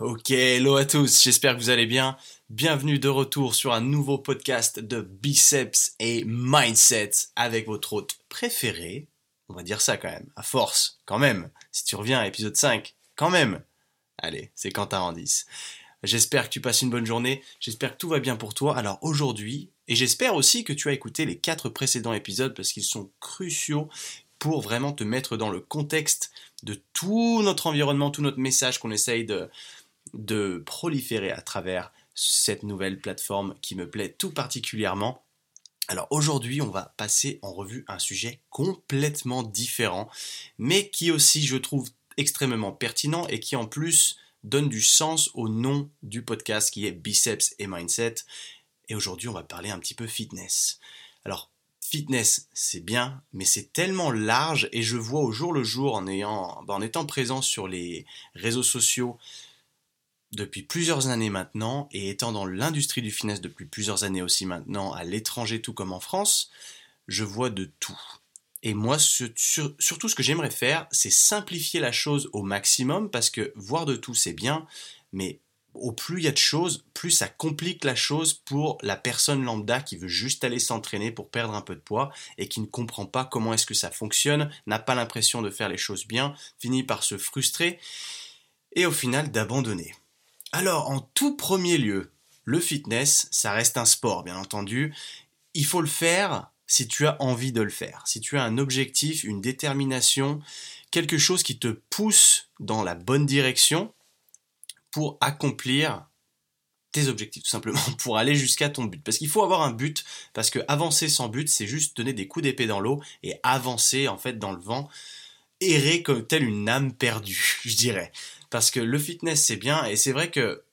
Ok, hello à tous, j'espère que vous allez bien. Bienvenue de retour sur un nouveau podcast de Biceps et Mindset avec votre hôte préféré. On va dire ça quand même, à force, quand même. Si tu reviens à l'épisode 5, quand même. Allez, c'est Quentin Randis. J'espère que tu passes une bonne journée, j'espère que tout va bien pour toi. Alors aujourd'hui, et j'espère aussi que tu as écouté les quatre précédents épisodes parce qu'ils sont cruciaux pour vraiment te mettre dans le contexte de tout notre environnement, tout notre message qu'on essaye de, de proliférer à travers cette nouvelle plateforme qui me plaît tout particulièrement. Alors aujourd'hui, on va passer en revue un sujet complètement différent, mais qui aussi, je trouve, extrêmement pertinent et qui en plus donne du sens au nom du podcast qui est Biceps et Mindset. Et aujourd'hui, on va parler un petit peu fitness. Alors, fitness, c'est bien, mais c'est tellement large et je vois au jour le jour en, en étant présent sur les réseaux sociaux, depuis plusieurs années maintenant et étant dans l'industrie du finesse depuis plusieurs années aussi maintenant, à l'étranger tout comme en France, je vois de tout. Et moi, surtout ce que j'aimerais faire, c'est simplifier la chose au maximum parce que voir de tout, c'est bien, mais au plus il y a de choses, plus ça complique la chose pour la personne lambda qui veut juste aller s'entraîner pour perdre un peu de poids et qui ne comprend pas comment est-ce que ça fonctionne, n'a pas l'impression de faire les choses bien, finit par se frustrer et au final d'abandonner. Alors, en tout premier lieu, le fitness, ça reste un sport, bien entendu. Il faut le faire si tu as envie de le faire, si tu as un objectif, une détermination, quelque chose qui te pousse dans la bonne direction pour accomplir tes objectifs, tout simplement, pour aller jusqu'à ton but. Parce qu'il faut avoir un but, parce que avancer sans but, c'est juste donner des coups d'épée dans l'eau et avancer en fait dans le vent, errer comme telle une âme perdue, je dirais parce que le fitness c'est bien et c'est vrai que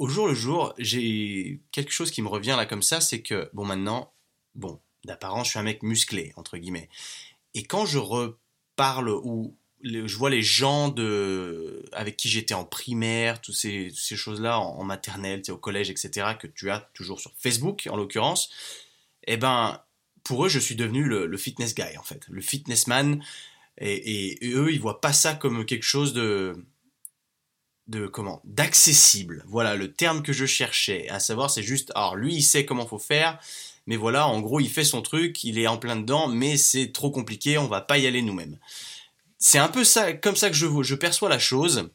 au jour le jour, j'ai quelque chose qui me revient là comme ça, c'est que bon maintenant, bon, d'apparence je suis un mec musclé entre guillemets. Et quand je reparle ou je vois les gens de avec qui j'étais en primaire, toutes ces, choses-là en, maternelle, au collège, etc., que tu as toujours sur Facebook en l'occurrence, eh ben pour eux je suis devenu le, fitness guy en fait, le fitness man. Et, et, eux ils voient pas ça comme quelque chose de de comment d'accessible. Voilà le terme que je cherchais. À savoir, c'est juste, alors lui, il sait comment faut faire, mais voilà, en gros, il fait son truc, il est en plein dedans, mais c'est trop compliqué, on va pas y aller nous-mêmes. C'est un peu ça, comme ça que je, je perçois la chose.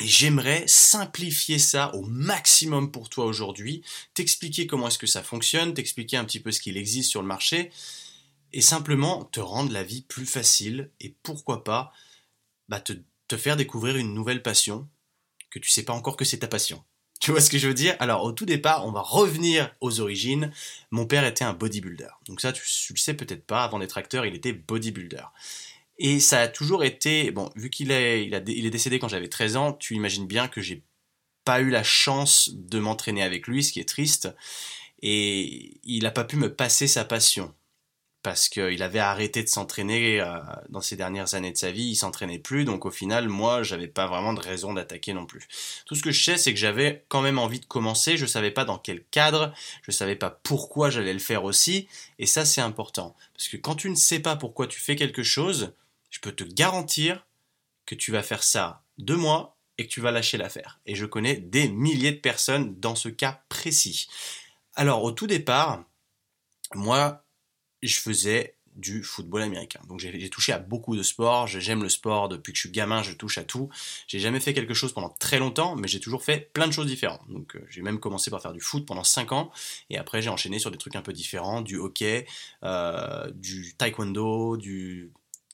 Et j'aimerais simplifier ça au maximum pour toi aujourd'hui, t'expliquer comment est-ce que ça fonctionne, t'expliquer un petit peu ce qu'il existe sur le marché, et simplement te rendre la vie plus facile, et pourquoi pas, bah, te, te faire découvrir une nouvelle passion, que tu sais pas encore que c'est ta passion. Tu vois ce que je veux dire? Alors au tout départ, on va revenir aux origines. Mon père était un bodybuilder. Donc ça, tu, le sais peut-être pas, avant d'être acteur, il était bodybuilder. Et ça a toujours été, bon, vu qu'il est, il, il est décédé quand j'avais 13 ans, tu imagines bien que j'ai pas eu la chance de m'entraîner avec lui, ce qui est triste. Et il n'a pas pu me passer sa passion parce qu'il avait arrêté de s'entraîner euh, dans ces dernières années de sa vie, il s'entraînait plus, donc au final, moi, j'avais pas vraiment de raison d'attaquer non plus. Tout ce que je sais, c'est que j'avais quand même envie de commencer, je savais pas dans quel cadre, je savais pas pourquoi j'allais le faire aussi, et ça c'est important. Parce que quand tu ne sais pas pourquoi tu fais quelque chose, je peux te garantir que tu vas faire ça deux mois et que tu vas lâcher l'affaire. Et je connais des milliers de personnes dans ce cas précis. Alors au tout départ, moi, je faisais du football américain. Donc j'ai touché à beaucoup de sports, j'aime le sport depuis que je suis gamin, je touche à tout. J'ai jamais fait quelque chose pendant très longtemps, mais j'ai toujours fait plein de choses différentes. Donc euh, j'ai même commencé par faire du foot pendant 5 ans, et après j'ai enchaîné sur des trucs un peu différents, du hockey, euh, du taekwondo, du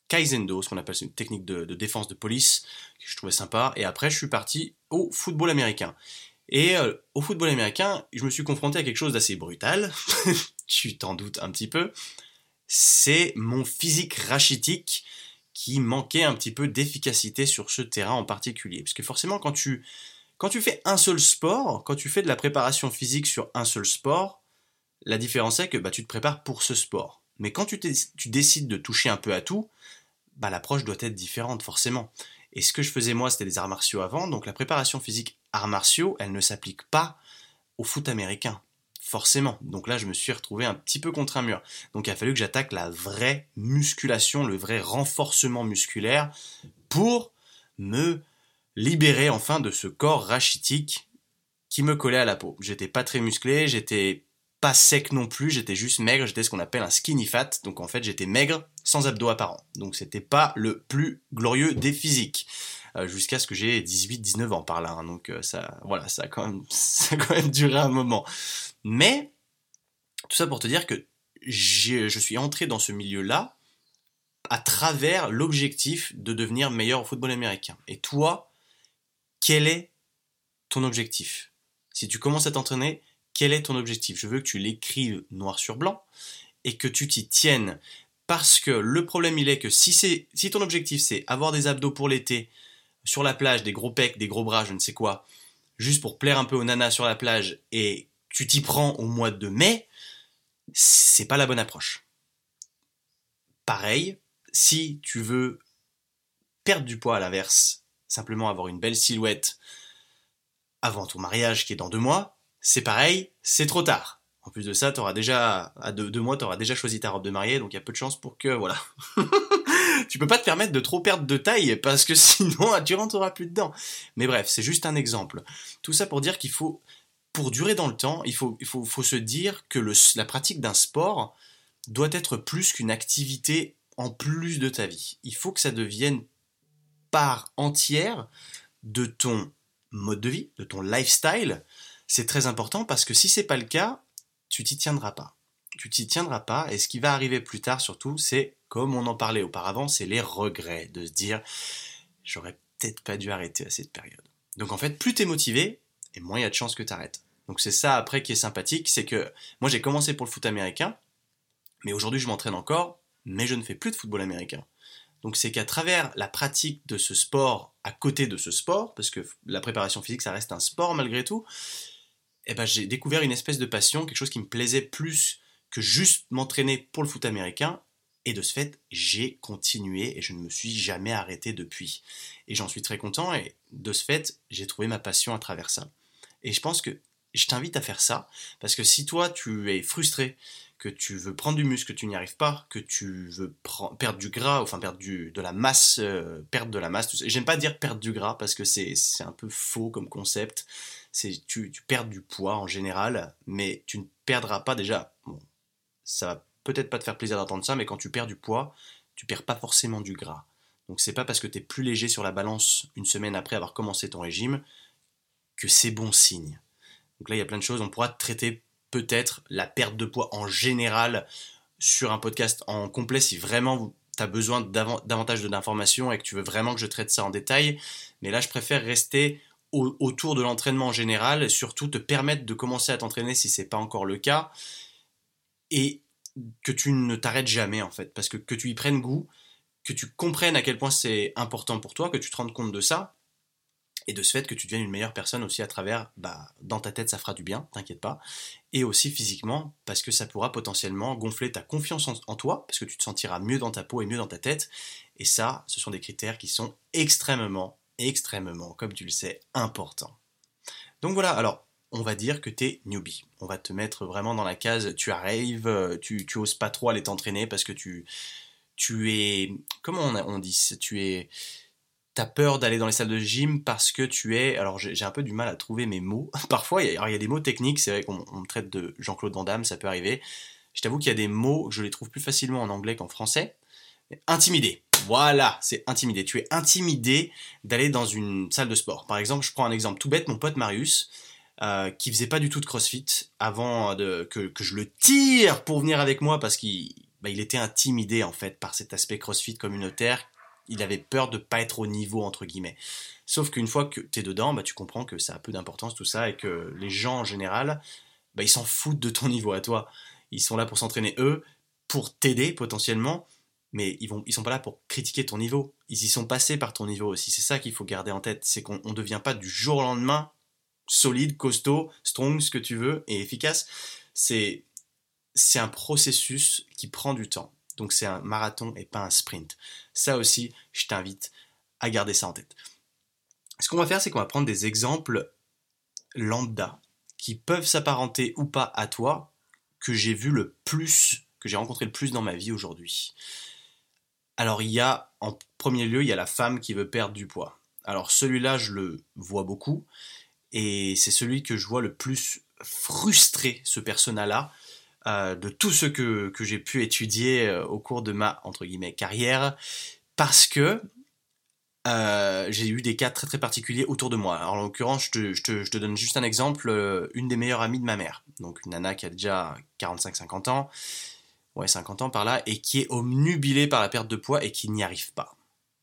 kaizendo, ce qu'on appelle une technique de, défense de police, que je trouvais sympa, et après je suis parti au football américain. Et euh, au football américain, je me suis confronté à quelque chose d'assez brutal, tu t'en doutes un petit peu, c'est mon physique rachitique qui manquait un petit peu d'efficacité sur ce terrain en particulier. Parce que forcément, quand tu, quand tu fais un seul sport, quand tu fais de la préparation physique sur un seul sport, la différence est que bah, tu te prépares pour ce sport. Mais quand tu, tu décides de toucher un peu à tout, bah, l'approche doit être différente forcément. Et ce que je faisais moi, c'était des arts martiaux avant, donc la préparation physique arts martiaux, elle ne s'applique pas au foot américain Donc là, je me suis retrouvé un petit peu contre un mur. Donc il a fallu que j'attaque la vraie musculation, le vrai renforcement musculaire pour me libéré enfin de ce corps rachitique qui me collait à la peau. J'étais pas très musclé, j'étais pas sec non plus, j'étais juste maigre, j'étais ce qu'on appelle un skinny fat, donc en fait j'étais maigre sans abdos apparents. Donc c'était pas le plus glorieux des physiques. Euh, jusqu'à ce que j'ai 18-19 ans par là, hein. donc euh, ça, voilà, ça a quand même duré un moment. Mais, tout ça pour te dire que je suis entré dans ce milieu-là à travers l'objectif de devenir meilleur au football américain. Et toi, quel est ton objectif? Si tu commences à t'entraîner, quel est ton objectif? Je veux que tu l'écrives noir sur blanc et que tu t'y tiennes. Parce que le problème, il est que si, ton objectif, c'est avoir des abdos pour l'été, sur la plage, des gros pecs, des gros bras, je ne sais quoi, juste pour plaire un peu aux nanas sur la plage, et tu t'y prends au mois de mai, c'est pas la bonne approche. Pareil, si tu veux perdre du poids à l'inverse, simplement avoir une belle silhouette avant ton mariage qui est dans deux mois, c'est pareil, c'est trop tard. En plus de ça, tu auras déjà, à deux, mois, tu auras déjà choisi ta robe de mariée, donc il y a peu de chances pour que, voilà. tu peux pas te permettre de trop perdre de taille, parce que sinon, tu rentreras plus dedans. Mais bref, c'est juste un exemple. Tout ça pour dire qu'il faut, pour durer dans le temps, il faut, se dire que la pratique d'un sport doit être plus qu'une activité en plus de ta vie. Il faut que ça devienne part entière de ton mode de vie, de ton lifestyle. C'est très important parce que si c'est pas le cas, tu t'y tiendras pas. Tu t'y tiendras pas et ce qui va arriver plus tard surtout, c'est comme on en parlait auparavant, c'est les regrets de se dire j'aurais peut-être pas dû arrêter à cette période. Donc en fait, plus t'es motivé, et moins il y a de chances que t'arrêtes. Donc c'est ça après qui est sympathique, c'est que moi j'ai commencé pour le foot américain, mais aujourd'hui je m'entraîne encore, mais je ne fais plus de football américain. Donc c'est qu'à travers la pratique de ce sport à côté de ce sport, parce que la préparation physique ça reste un sport malgré tout, eh ben, j'ai découvert une espèce de passion, quelque chose qui me plaisait plus que juste m'entraîner pour le foot américain. Et de ce fait, j'ai continué et je ne me suis jamais arrêté depuis. Et j'en suis très content et de ce fait, j'ai trouvé ma passion à travers ça. Et je pense que je t'invite à faire ça parce que si toi tu es frustré, que tu veux prendre du muscle, que tu n'y arrives pas, que tu veux perdre du gras, enfin perdre de la masse, euh, perdre de la masse, j'aime pas dire perdre du gras parce que c'est un peu faux comme concept c'est tu, tu perds du poids en général, mais tu ne perdras pas déjà. Bon, ça va peut-être pas te faire plaisir d'entendre ça, mais quand tu perds du poids, tu perds pas forcément du gras. Donc c'est pas parce que tu es plus léger sur la balance une semaine après avoir commencé ton régime que c'est bon signe. Donc là, il y a plein de choses. On pourra traiter peut-être la perte de poids en général sur un podcast en complet si vraiment tu as besoin davantage d'informations et que tu veux vraiment que je traite ça en détail. Mais là, je préfère rester autour de l'entraînement en général, et surtout te permettre de commencer à t'entraîner si c'est pas encore le cas, et que tu ne t'arrêtes jamais en fait, parce que que tu y prennes goût, que tu comprennes à quel point c'est important pour toi, que tu te rendes compte de ça, et de ce fait que tu deviennes une meilleure personne aussi à travers, bah, dans ta tête ça fera du bien, t'inquiète pas, et aussi physiquement, parce que ça pourra potentiellement gonfler ta confiance en, toi, parce que tu te sentiras mieux dans ta peau et mieux dans ta tête, et ça, ce sont des critères qui sont extrêmement extrêmement, comme tu le sais, important. Donc voilà, alors on va dire que tu es newbie. On va te mettre vraiment dans la case, tu arrives, tu, tu oses pas trop aller t'entraîner parce que tu, tu es, comment on, on dit, tu es, t'as peur d'aller dans les salles de gym parce que tu es, alors j'ai un peu du mal à trouver mes mots. Parfois, il y, a, y a des mots techniques, c'est vrai qu'on me traite de Jean-Claude Van Damme, ça peut arriver. Je t'avoue qu'il y a des mots, je les trouve plus facilement en anglais qu'en français. Intimidé. Voilà, c'est intimidé. Tu es intimidé d'aller dans une salle de sport. Par exemple, je prends un exemple tout bête, mon pote Marius, euh, qui faisait pas du tout de crossfit avant de, que, je le tire pour venir avec moi parce qu'il bah, était intimidé en fait par cet aspect crossfit communautaire. Il avait peur de pas être au niveau entre guillemets. Sauf qu'une fois que tu es dedans, bah, tu comprends que ça a peu d'importance tout ça et que les gens en général, bah, ils s'en foutent de ton niveau à toi. Ils sont là pour s'entraîner eux, pour t'aider potentiellement, mais ils vont ils sont pas là pour critiquer ton niveau. Ils y sont passés par ton niveau aussi. C'est ça qu'il faut garder en tête, c'est qu'on ne devient pas du jour au lendemain solide, costaud, strong, ce que tu veux, et efficace. C'est c'est un processus qui prend du temps. Donc c'est un marathon et pas un sprint. Ça aussi, je t'invite à garder ça en tête. Ce qu'on va faire, c'est qu'on va prendre des exemples lambda qui peuvent s'apparenter ou pas à toi, que j'ai vu le plus, que j'ai rencontré le plus dans ma vie aujourd'hui. Alors il y a, en premier lieu, il y a la femme qui veut perdre du poids. Alors celui-là, je le vois beaucoup, et c'est celui que je vois le plus frustré, ce persona-là, euh, de tout ce que, que j'ai pu étudier euh, au cours de ma, entre guillemets, carrière, parce que euh, j'ai eu des cas très très particuliers autour de moi. Alors, en l'occurrence, je te, je, te, je te, donne juste un exemple, une des meilleures amies de ma mère, donc une nana qui a déjà 45-50 ans, ouais 50 ans par là, et qui est omnubilée par la perte de poids et qui n'y arrive pas.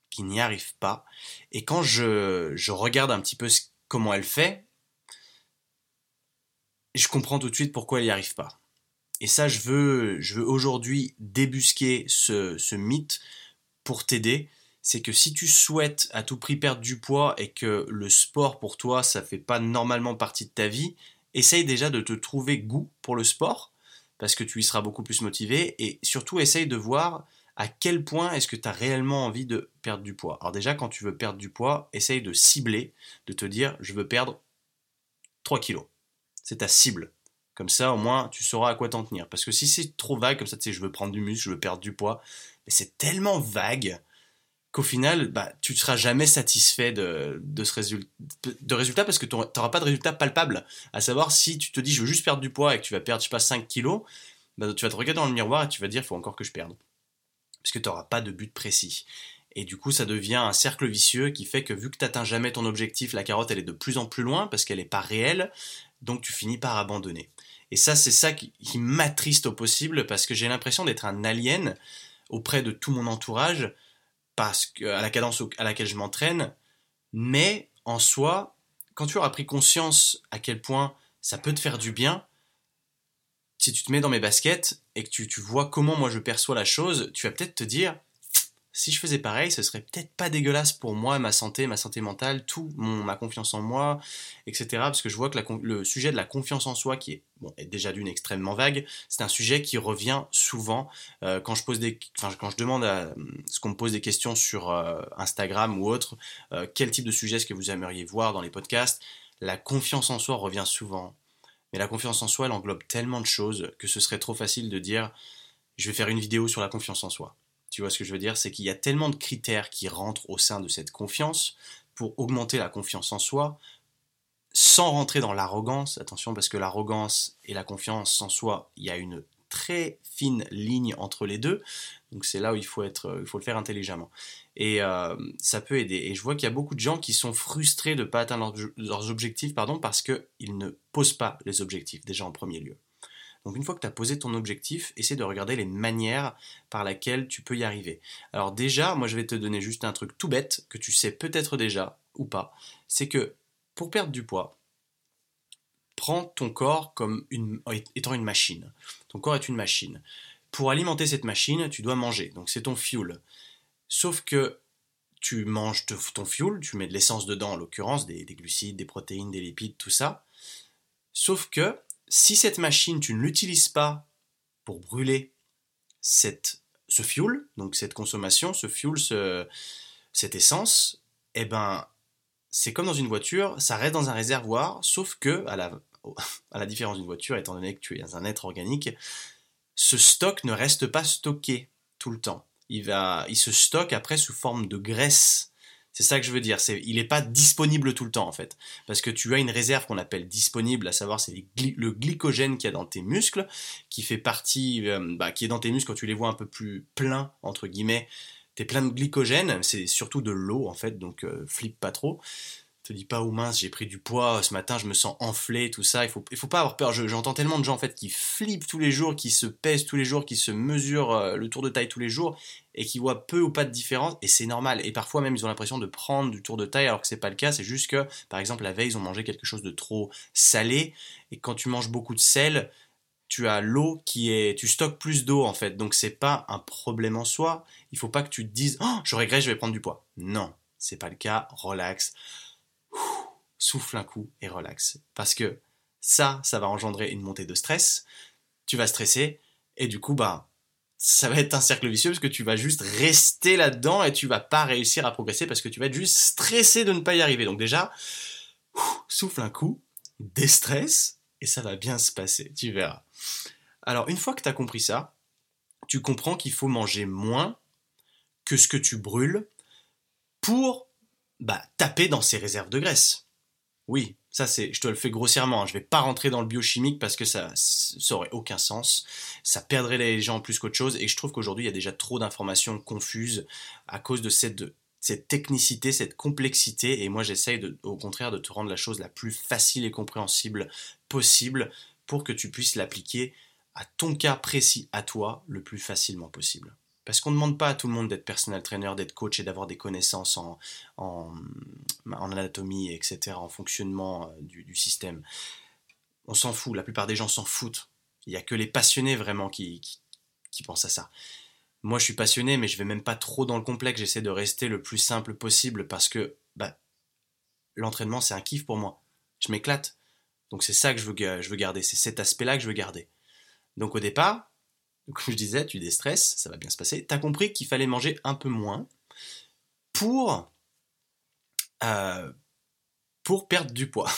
Qui n'y arrive pas. Et quand je, je regarde un petit peu comment elle fait, je comprends tout de suite pourquoi elle n'y arrive pas. Et ça, je veux, aujourd'hui débusquer ce, mythe pour t'aider. C'est que si tu souhaites à tout prix perdre du poids et que le sport pour toi, ça fait pas normalement partie de ta vie, essaye déjà de te trouver goût pour le sport parce que tu y seras beaucoup plus motivé et surtout essaye de voir à quel point est-ce que tu as réellement envie de perdre du poids. Alors déjà, quand tu veux perdre du poids, essaye de cibler, de te dire, je veux perdre 3 kilos. C'est ta cible. Comme ça, au moins, tu sauras à quoi t'en tenir. Parce que si c'est trop vague, comme ça, tu sais, je veux prendre du muscle, je veux perdre du poids, mais c'est tellement vague qu'au final, bah, tu ne seras jamais satisfait de, ce résultat, parce que tu n'auras pas de résultat palpable. À savoir, si tu te dis, je veux juste perdre du poids et que tu vas perdre, je sais pas, 5 kilos, bah, tu vas te regarder dans le miroir et tu vas dire, il faut encore que je perde. Parce que tu n'auras pas de but précis. Et du coup, ça devient un cercle vicieux qui fait que vu que tu n'atteins jamais ton objectif, la carotte, elle est de plus en plus loin parce qu'elle n'est pas réelle, donc tu finis par abandonner. Et ça, c'est ça qui, m'attriste au possible parce que j'ai l'impression d'être un alien auprès de tout mon entourage parce que, à la cadence à laquelle je m'entraîne. Mais en soi, quand tu auras pris conscience à quel point ça peut te faire du bien, si tu te mets dans mes baskets et que tu, tu vois comment moi je perçois la chose, tu vas peut-être te dire si je faisais pareil, ce serait peut-être pas dégueulasse pour moi, ma santé, ma santé mentale, tout, ma confiance en moi, etc. Parce que je vois que le sujet de la confiance en soi, qui est, déjà d'une extrêmement vague, c'est un sujet qui revient souvent euh, quand je pose des, quand je demande à ce qu'on me pose des questions sur euh, Instagram ou autre, euh, quel type de sujet est-ce que vous aimeriez voir dans les podcasts La confiance en soi revient souvent. Mais la confiance en soi, elle englobe tellement de choses que ce serait trop facile de dire, je vais faire une vidéo sur la confiance en soi tu vois ce que je veux dire? C'est qu'il y a tellement de critères qui rentrent au sein de cette confiance pour augmenter la confiance en soi, sans rentrer dans l'arrogance. Attention, parce que l'arrogance et la confiance en soi, il y a une très fine ligne entre les deux. Donc c'est là où il faut, être, il faut le faire intelligemment. Et euh, ça peut aider. Et je vois qu'il y a beaucoup de gens qui sont frustrés de ne pas atteindre leurs objectifs pardon, parce qu'ils ne posent pas les objectifs, déjà en premier lieu. Donc une fois que tu as posé ton objectif, essaie de regarder les manières par lesquelles tu peux y arriver. Alors déjà, moi je vais te donner juste un truc tout bête que tu sais peut-être déjà ou pas, c'est que pour perdre du poids, prends ton corps comme une, étant une machine. Ton corps est une machine. Pour alimenter cette machine, tu dois manger, donc c'est ton fuel. Sauf que tu manges ton fuel, tu mets de l'essence dedans en l'occurrence, des glucides, des protéines, des lipides, tout ça. Sauf que si cette machine, tu ne l'utilises pas pour brûler ce fuel, donc cette consommation, ce fuel, cette essence, eh ben, c'est comme dans une voiture, ça reste dans un réservoir, sauf que, à la, différence d'une voiture, étant donné que tu es un être organique, ce stock ne reste pas stocké tout le temps. Il, il se stocke après sous forme de graisse c'est ça que je veux dire. C'est, il n'est pas disponible tout le temps en fait, parce que tu as une réserve qu'on appelle disponible, à savoir c'est le glycogène qu'il y a dans tes muscles, qui fait partie, euh, bah, qui est dans tes muscles quand tu les vois un peu plus pleins entre guillemets. T'es plein de glycogène, c'est surtout de l'eau en fait, donc euh, flippe pas trop te dis pas, oh mince, j'ai pris du poids, ce matin je me sens enflé, tout ça. Il faut, il faut pas avoir peur. J'entends tellement de gens en fait qui flippent tous les jours, qui se pèsent tous les jours, qui se mesurent euh, le tour de taille tous les jours et qui voient peu ou pas de différence. Et c'est normal. Et parfois même ils ont l'impression de prendre du tour de taille alors que c'est pas le cas. C'est juste que, par exemple, la veille ils ont mangé quelque chose de trop salé et quand tu manges beaucoup de sel, tu as l'eau qui est, tu stockes plus d'eau en fait. Donc c'est pas un problème en soi. Il faut pas que tu te dises, oh, je regrette, je vais prendre du poids. Non, c'est pas le cas. Relax souffle un coup et relaxe. Parce que ça, ça va engendrer une montée de stress, tu vas stresser, et du coup, bah, ça va être un cercle vicieux parce que tu vas juste rester là-dedans et tu vas pas réussir à progresser parce que tu vas être juste stressé de ne pas y arriver. Donc déjà, souffle un coup, déstresse, et ça va bien se passer, tu verras. Alors, une fois que tu as compris ça, tu comprends qu'il faut manger moins que ce que tu brûles pour bah, taper dans ses réserves de graisse. Oui, ça c'est, je te le fais grossièrement. Hein. Je vais pas rentrer dans le biochimique parce que ça, ça aurait aucun sens. Ça perdrait les gens plus qu'autre chose. Et je trouve qu'aujourd'hui il y a déjà trop d'informations confuses à cause de cette, cette technicité, cette complexité. Et moi j'essaye au contraire de te rendre la chose la plus facile et compréhensible possible pour que tu puisses l'appliquer à ton cas précis, à toi, le plus facilement possible. Parce qu'on ne demande pas à tout le monde d'être personnel trainer, d'être coach et d'avoir des connaissances en, en, anatomie, etc., en fonctionnement euh, du, système. On s'en fout, la plupart des gens s'en foutent. Il n'y a que les passionnés vraiment qui, qui, pensent à ça. Moi, je suis passionné, mais je vais même pas trop dans le complexe. J'essaie de rester le plus simple possible parce que bah, l'entraînement, c'est un kiff pour moi. Je m'éclate. Donc c'est ça que je veux, je veux garder. C'est cet aspect-là que je veux garder. Donc au départ, comme je disais, tu déstresses, ça va bien se passer. Tu as compris qu'il fallait manger un peu moins pour, euh, pour perdre du poids.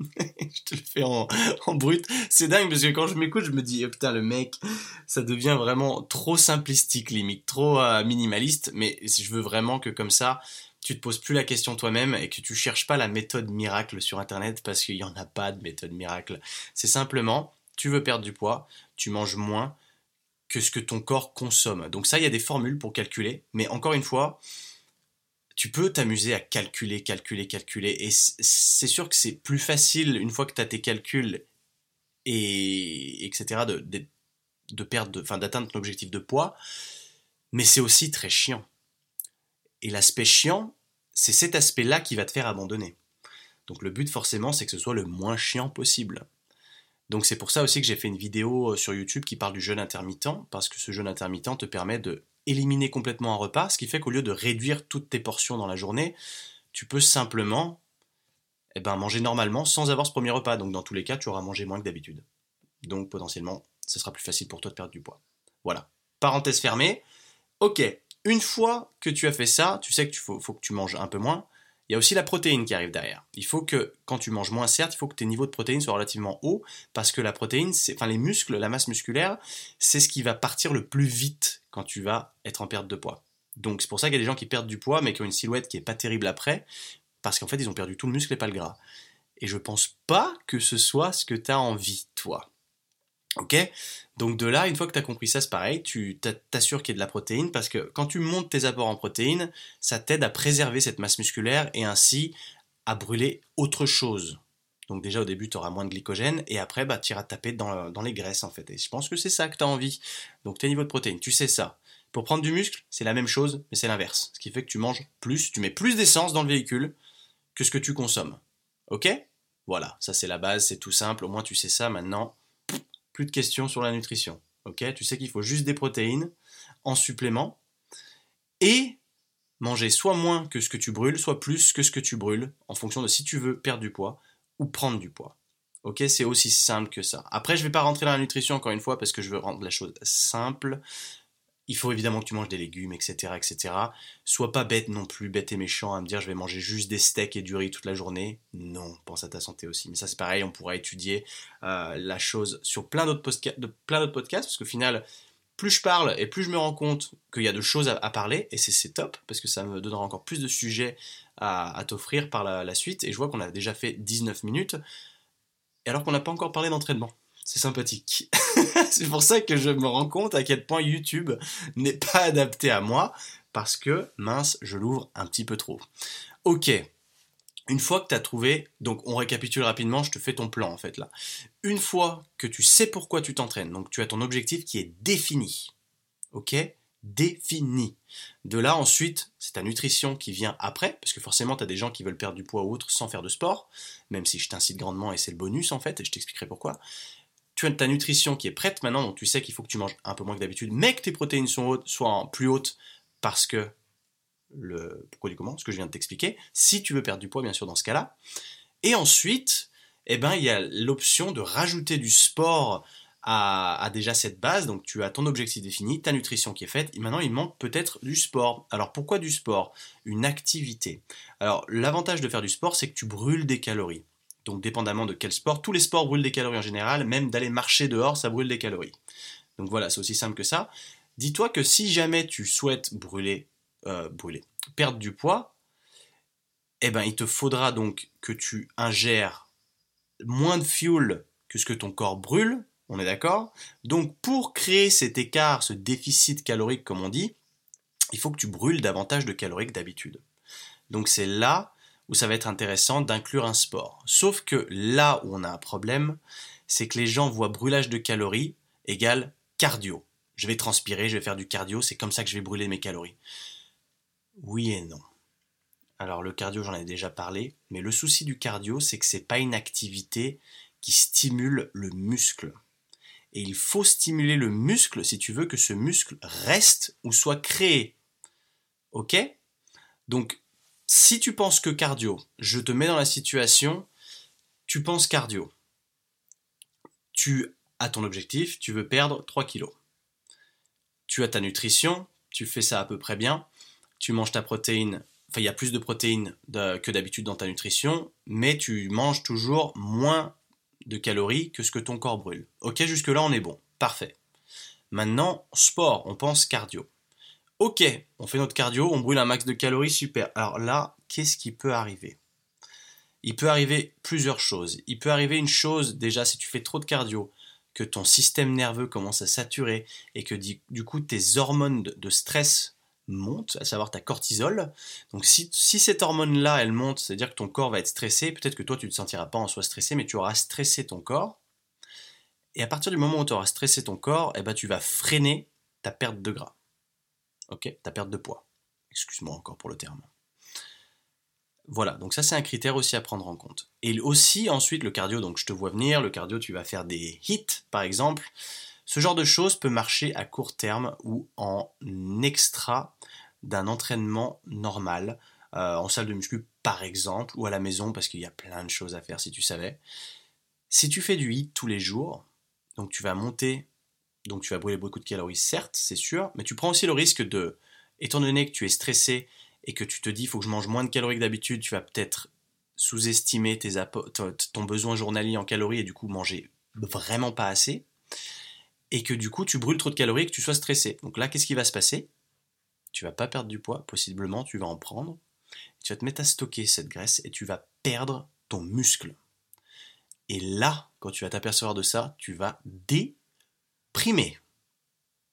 je te le fais en, brut. C'est dingue parce que quand je m'écoute, je me dis, oh, putain, le mec, ça devient vraiment trop simplistique, limite, trop euh, minimaliste. Mais je veux vraiment que comme ça, tu te poses plus la question toi-même et que tu cherches pas la méthode miracle sur Internet parce qu'il n'y en a pas de méthode miracle. C'est simplement, tu veux perdre du poids, tu manges moins, que ce que ton corps consomme. Donc ça, il y a des formules pour calculer, mais encore une fois, tu peux t'amuser à calculer, calculer, calculer, et c'est sûr que c'est plus facile une fois que tu as tes calculs et etc. de, de, perdre, enfin d'atteindre ton objectif de poids, mais c'est aussi très chiant. Et l'aspect chiant, c'est cet aspect-là qui va te faire abandonner. Donc le but forcément, c'est que ce soit le moins chiant possible. Donc c'est pour ça aussi que j'ai fait une vidéo euh, sur YouTube qui parle du jeûne intermittent, parce que ce jeûne intermittent te permet de éliminer complètement un repas, ce qui fait qu'au lieu de réduire toutes tes portions dans la journée, tu peux simplement eh ben, manger normalement sans avoir ce premier repas. Donc dans tous les cas, tu auras mangé moins que d'habitude. Donc potentiellement, ce sera plus facile pour toi de perdre du poids. Voilà. Parenthèse fermée. Ok, une fois que tu as fait ça, tu sais qu'il faut, faut que tu manges un peu moins. Il y a aussi la protéine qui arrive derrière. Il faut que, quand tu manges moins, certes, il faut que tes niveaux de protéines soient relativement hauts, parce que la protéine, c'est, enfin les muscles, la masse musculaire, c'est ce qui va partir le plus vite quand tu vas être en perte de poids. Donc c'est pour ça qu'il y a des gens qui perdent du poids, mais qui ont une silhouette qui est pas terrible après, parce qu'en fait ils ont perdu tout le muscle et pas le gras. Et je pense pas que ce soit ce que tu as envie, toi. Ok? Donc de là, une fois que tu as compris ça, c'est pareil, tu t'assures qu'il y ait de la protéine parce que quand tu montes tes apports en protéines, ça t'aide à préserver cette masse musculaire et ainsi à brûler autre chose. Donc déjà au début, tu auras moins de glycogène et après, bah, tu iras taper dans, dans, les graisses en fait. Et je pense que c'est ça que tu as envie. Donc tes niveaux de protéines, tu sais ça. Pour prendre du muscle, c'est la même chose, mais c'est l'inverse. Ce qui fait que tu manges plus, tu mets plus d'essence dans le véhicule que ce que tu consommes. Ok? Voilà, ça c'est la base, c'est tout simple. Au moins tu sais ça maintenant plus de questions sur la nutrition. Ok, tu sais qu'il faut juste des protéines en supplément et manger soit moins que ce que tu brûles, soit plus que ce que tu brûles, en fonction de si tu veux perdre du poids ou prendre du poids. Ok, c'est aussi simple que ça. Après, je ne vais pas rentrer dans la nutrition encore une fois parce que je veux rendre la chose simple il faut évidemment que tu manges des légumes, etc., etc. Sois pas bête non plus, bête et méchant à me dire je vais manger juste des steaks et du riz toute la journée. Non, pense à ta santé aussi. Mais ça c'est pareil, on pourra étudier euh, la chose sur plein d'autres podcasts, parce qu'au final, plus je parle et plus je me rends compte qu'il y a de choses à, parler, et c'est top, parce que ça me donnera encore plus de sujets à, t'offrir par la, la suite. Et je vois qu'on a déjà fait 19 minutes, et alors qu'on n'a pas encore parlé d'entraînement c'est sympathique. c'est pour ça que je me rends compte à quel point YouTube n'est pas adapté à moi, parce que, mince, je l'ouvre un petit peu trop. Ok, une fois que tu as trouvé, donc on récapitule rapidement, je te fais ton plan en fait là. Une fois que tu sais pourquoi tu t'entraînes, donc tu as ton objectif qui est défini, ok? Défini. De là ensuite, c'est ta nutrition qui vient après, parce que forcément tu as des gens qui veulent perdre du poids ou autre sans faire de sport, même si je t'incite grandement et c'est le bonus en fait, et je t'expliquerai pourquoi tu as ta nutrition qui est prête maintenant, donc tu sais qu'il faut que tu manges un peu moins que d'habitude, mais que tes protéines soient plus hautes parce que le pourquoi du comment, ce que je viens de t'expliquer, si tu veux perdre du poids bien sûr dans ce cas-là. Et ensuite, eh ben il y a l'option de rajouter du sport à, déjà cette base, donc tu as ton objectif défini, ta nutrition qui est faite, et maintenant il manque peut-être du sport. Alors pourquoi du sport? Une activité. Alors l'avantage de faire du sport, c'est que tu brûles des calories. Donc dépendamment de quel sport, tous les sports brûlent des calories en général, même d'aller marcher dehors, ça brûle des calories. Donc voilà, c'est aussi simple que ça. Dis-toi que si jamais tu souhaites brûler, euh, brûler, perdre du poids, eh ben, il te faudra donc que tu ingères moins de fuel que ce que ton corps brûle, on est d'accord? Donc pour créer cet écart, ce déficit calorique comme on dit, il faut que tu brûles davantage de calories que d'habitude. Donc c'est là où ça va être intéressant d'inclure un sport. Sauf que là où on a un problème, c'est que les gens voient brûlage de calories égale cardio. Je vais transpirer, je vais faire du cardio, c'est comme ça que je vais brûler mes calories. Oui et non. Alors le cardio, j'en ai déjà parlé, mais le souci du cardio, c'est que c'est pas une activité qui stimule le muscle. Et il faut stimuler le muscle si tu veux que ce muscle reste ou soit créé. Ok? Donc, si tu penses que cardio, je te mets dans la situation, tu penses cardio. Tu as ton objectif, tu veux perdre 3 kilos. Tu as ta nutrition, tu fais ça à peu près bien, tu manges ta protéine enfin il y a plus de protéines que d'habitude dans ta nutrition, mais tu manges toujours moins de calories que ce que ton corps brûle. Ok, jusque-là on est bon, parfait. Maintenant, sport, on pense cardio. Ok, on fait notre cardio, on brûle un max de calories, super. Alors là, qu'est-ce qui peut arriver? Il peut arriver plusieurs choses. Il peut arriver une chose, déjà, si tu fais trop de cardio, que ton système nerveux commence à saturer et que du coup tes hormones de stress monte, à savoir ta cortisol. Donc si, cette hormone-là, elle monte, c'est-à-dire que ton corps va être stressé, peut-être que toi tu ne te sentiras pas en soi stressé, mais tu auras stressé ton corps. Et à partir du moment où tu auras stressé ton corps, eh ben, tu vas freiner ta perte de gras. Ok Ta perte de poids. Excuse-moi encore pour le terme. Voilà, donc ça c'est un critère aussi à prendre en compte. Et aussi ensuite le cardio, donc je te vois venir, le cardio tu vas faire des hits par exemple. Ce genre de choses peut marcher à court terme ou en extra d'un entraînement normal, euh, en salle de muscu par exemple, ou à la maison parce qu'il y a plein de choses à faire si tu savais. Si tu fais du HIIT tous les jours, donc tu vas monter, donc tu vas brûler beaucoup de calories, certes, c'est sûr, mais tu prends aussi le risque de, étant donné que tu es stressé et que tu te dis il faut que je mange moins de calories que d'habitude, tu vas peut-être sous-estimer ton besoin journalier en calories et du coup manger vraiment pas assez et que du coup tu brûles trop de calories et que tu sois stressé. Donc là, qu'est-ce qui va se passer? Tu vas pas perdre du poids, possiblement, tu vas en prendre, tu vas te mettre à stocker cette graisse et tu vas perdre ton muscle. Et là, quand tu vas t'apercevoir de ça, tu vas déprimer.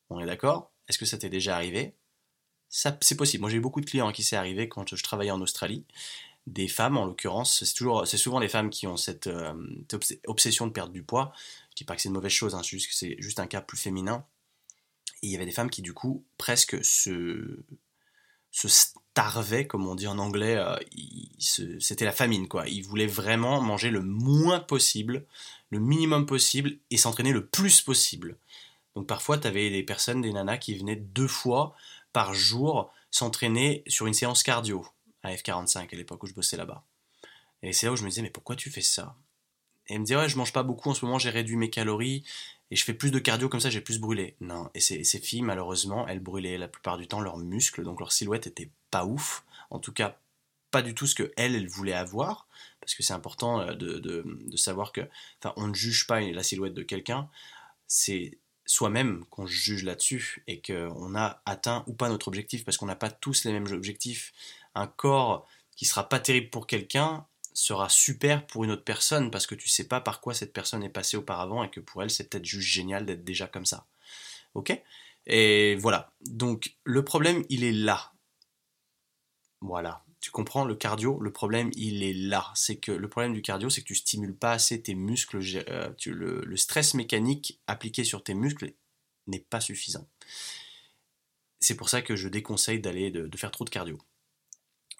On est d'accord? Est-ce que ça t'est déjà arrivé? C'est possible. Moi, j'ai eu beaucoup de clients qui s'est arrivé quand je travaillais en Australie. Des femmes, en l'occurrence, c'est toujours, c'est souvent les femmes qui ont cette euh, obsession de perdre du poids dis pas que c'est une mauvaise chose, hein, c'est juste c'est juste un cas plus féminin. Il y avait des femmes qui, du coup, presque se starvaient, comme on dit en anglais, euh, c'était la famine, quoi. Ils voulaient vraiment manger le moins possible, le minimum possible, et s'entraîner le plus possible. Donc parfois, tu avais des personnes, des nanas, qui venaient deux fois par jour s'entraîner sur une séance cardio, à F45, à l'époque où je bossais là-bas. Et c'est là où je me disais, mais pourquoi tu fais ça? Et elle me dit ouais je mange pas beaucoup en ce moment j'ai réduit mes calories et je fais plus de cardio comme ça j'ai plus brûlé non et ces, ces, filles malheureusement elles brûlaient la plupart du temps leurs muscles donc leur silhouette était pas ouf en tout cas pas du tout ce que elles, elles voulaient avoir parce que c'est important euh, de, de, de, savoir que enfin on ne juge pas la silhouette de quelqu'un c'est soi-même qu'on juge là-dessus et qu'on a atteint ou pas notre objectif parce qu'on n'a pas tous les mêmes objectifs un corps qui sera pas terrible pour quelqu'un sera super pour une autre personne parce que tu sais pas par quoi cette personne est passée auparavant et que pour elle c'est peut-être juste génial d'être déjà comme ça. Ok? Et voilà. Donc le problème il est là. Voilà. Tu comprends le cardio, le problème il est là. C'est que le problème du cardio c'est que tu stimules pas assez tes muscles. Euh, le, stress mécanique appliqué sur tes muscles n'est pas suffisant. C'est pour ça que je déconseille d'aller de faire trop de cardio.